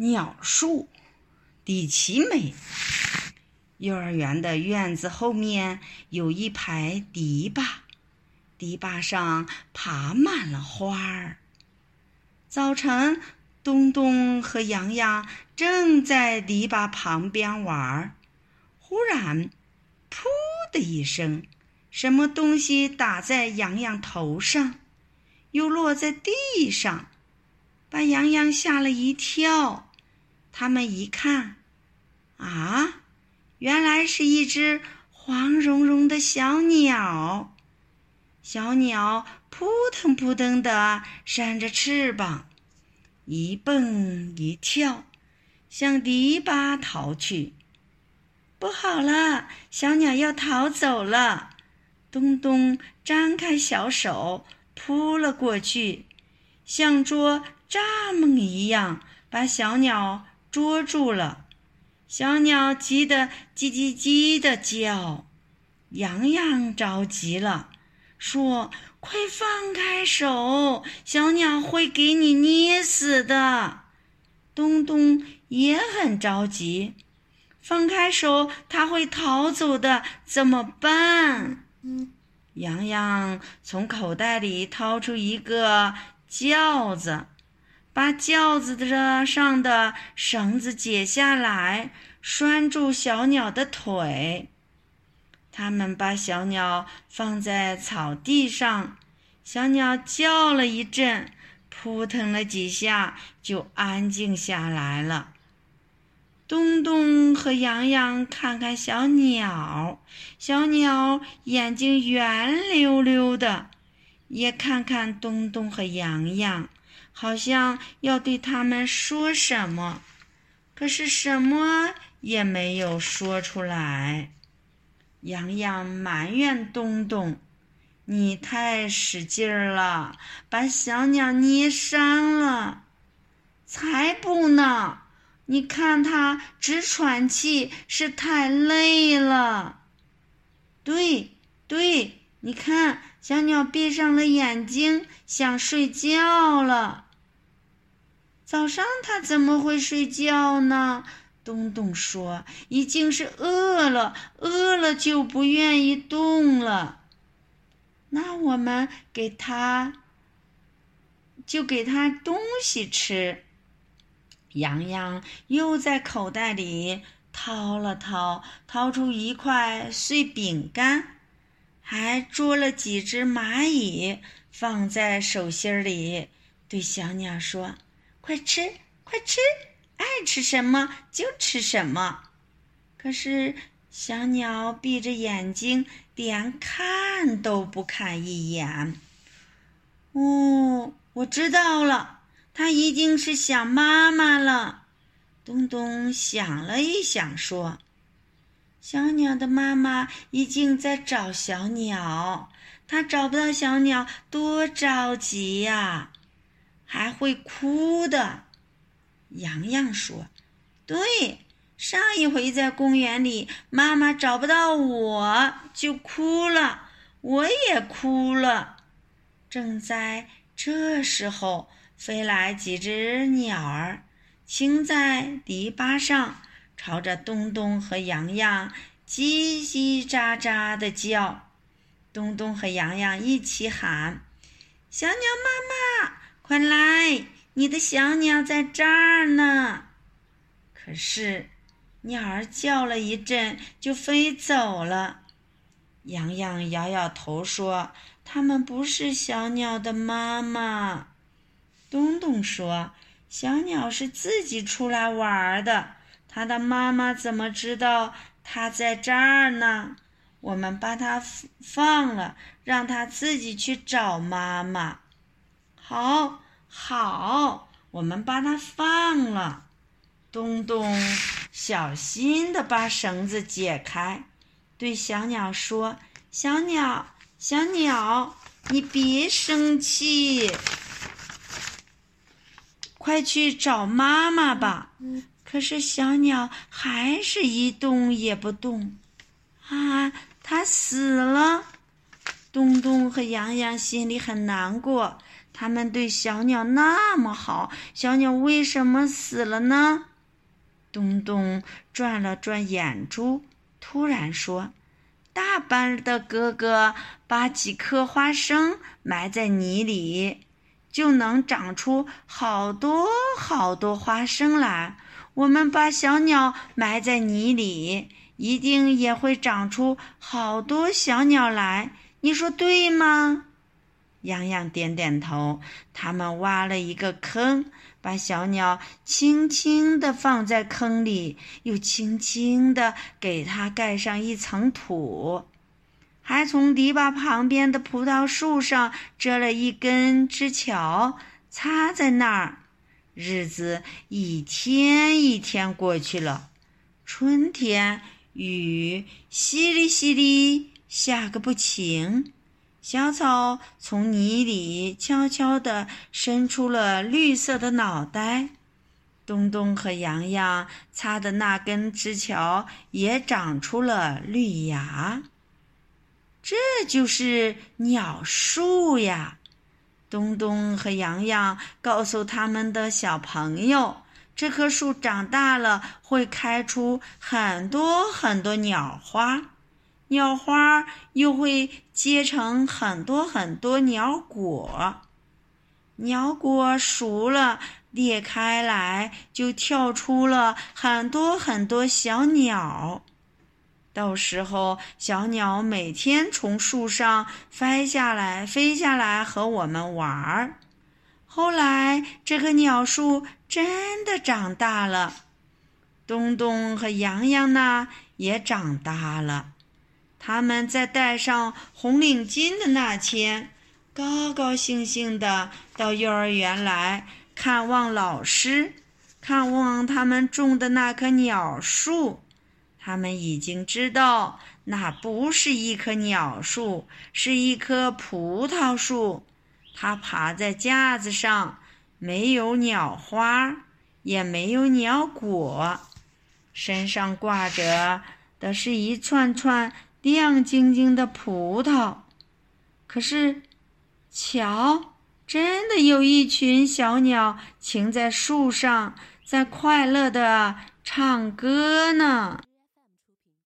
鸟树，李奇美。幼儿园的院子后面有一排篱笆，篱笆上爬满了花儿。早晨，东东和洋洋正在篱笆旁边玩儿，忽然，噗的一声，什么东西打在洋洋头上，又落在地上，把洋洋吓了一跳。他们一看，啊！原来是一只黄茸茸的小鸟，小鸟扑腾扑腾地扇着翅膀，一蹦一跳，向篱笆逃去。不好了，小鸟要逃走了！东东张开小手扑了过去，像捉蚱蜢一样把小鸟捉住了。小鸟急得叽叽叽的叫，洋洋着急了，说：“快放开手，小鸟会给你捏死的。”东东也很着急，放开手，它会逃走的，怎么办？洋洋从口袋里掏出一个轿子。把轿子的上的绳子解下来，拴住小鸟的腿。他们把小鸟放在草地上，小鸟叫了一阵，扑腾了几下，就安静下来了。东东和洋洋看看小鸟，小鸟眼睛圆溜溜的，也看看东东和洋洋。好像要对他们说什么，可是什么也没有说出来。洋洋埋怨东东：“你太使劲儿了，把小鸟捏伤了。”“才不呢！你看它直喘气，是太累了。”“对对，你看，小鸟闭上了眼睛，想睡觉了。”早上它怎么会睡觉呢？东东说：“已经是饿了，饿了就不愿意动了。”那我们给他，就给他东西吃。洋洋又在口袋里掏了掏，掏出一块碎饼干，还捉了几只蚂蚁，放在手心里，对小鸟说。快吃，快吃，爱吃什么就吃什么。可是小鸟闭着眼睛，连看都不看一眼。哦，我知道了，它一定是想妈妈了。东东想了一想，说：“小鸟的妈妈一定在找小鸟，它找不到小鸟，多着急呀！”还会哭的，洋洋说：“对，上一回在公园里，妈妈找不到我就哭了，我也哭了。”正在这时候，飞来几只鸟儿，停在篱笆上，朝着东东和洋洋叽叽喳喳的叫。东东和洋洋一起喊：“小鸟妈妈！”快来！你的小鸟在这儿呢。可是，鸟儿叫了一阵就飞走了。洋洋摇摇头说：“它们不是小鸟的妈妈。”东东说：“小鸟是自己出来玩的，它的妈妈怎么知道它在这儿呢？我们把它放了，让它自己去找妈妈。”好，好，我们把它放了。东东小心地把绳子解开，对小鸟说：“小鸟，小鸟，你别生气，快去找妈妈吧。”可是小鸟还是一动也不动。啊，它死了！东东和洋洋心里很难过。他们对小鸟那么好，小鸟为什么死了呢？东东转了转眼珠，突然说：“大班的哥哥把几颗花生埋在泥里，就能长出好多好多花生来。我们把小鸟埋在泥里，一定也会长出好多小鸟来。你说对吗？”洋洋点点头。他们挖了一个坑，把小鸟轻轻地放在坑里，又轻轻地给它盖上一层土，还从篱笆旁边的葡萄树上折了一根枝条，插在那儿。日子一天一天过去了，春天雨淅沥淅沥下个不停。小草从泥里悄悄地伸出了绿色的脑袋，东东和洋洋擦的那根枝条也长出了绿芽。这就是鸟树呀！东东和洋洋告诉他们的小朋友，这棵树长大了会开出很多很多鸟花。鸟花又会结成很多很多鸟果，鸟果熟了裂开来，就跳出了很多很多小鸟。到时候，小鸟每天从树上飞下来，飞下来和我们玩儿。后来，这棵鸟树真的长大了，东东和洋洋呢也长大了。他们在戴上红领巾的那天，高高兴兴的到幼儿园来看望老师，看望他们种的那棵鸟树。他们已经知道，那不是一棵鸟树，是一棵葡萄树。它爬在架子上，没有鸟花，也没有鸟果，身上挂着的是一串串。亮晶晶的葡萄，可是，瞧，真的有一群小鸟停在树上，在快乐的唱歌呢。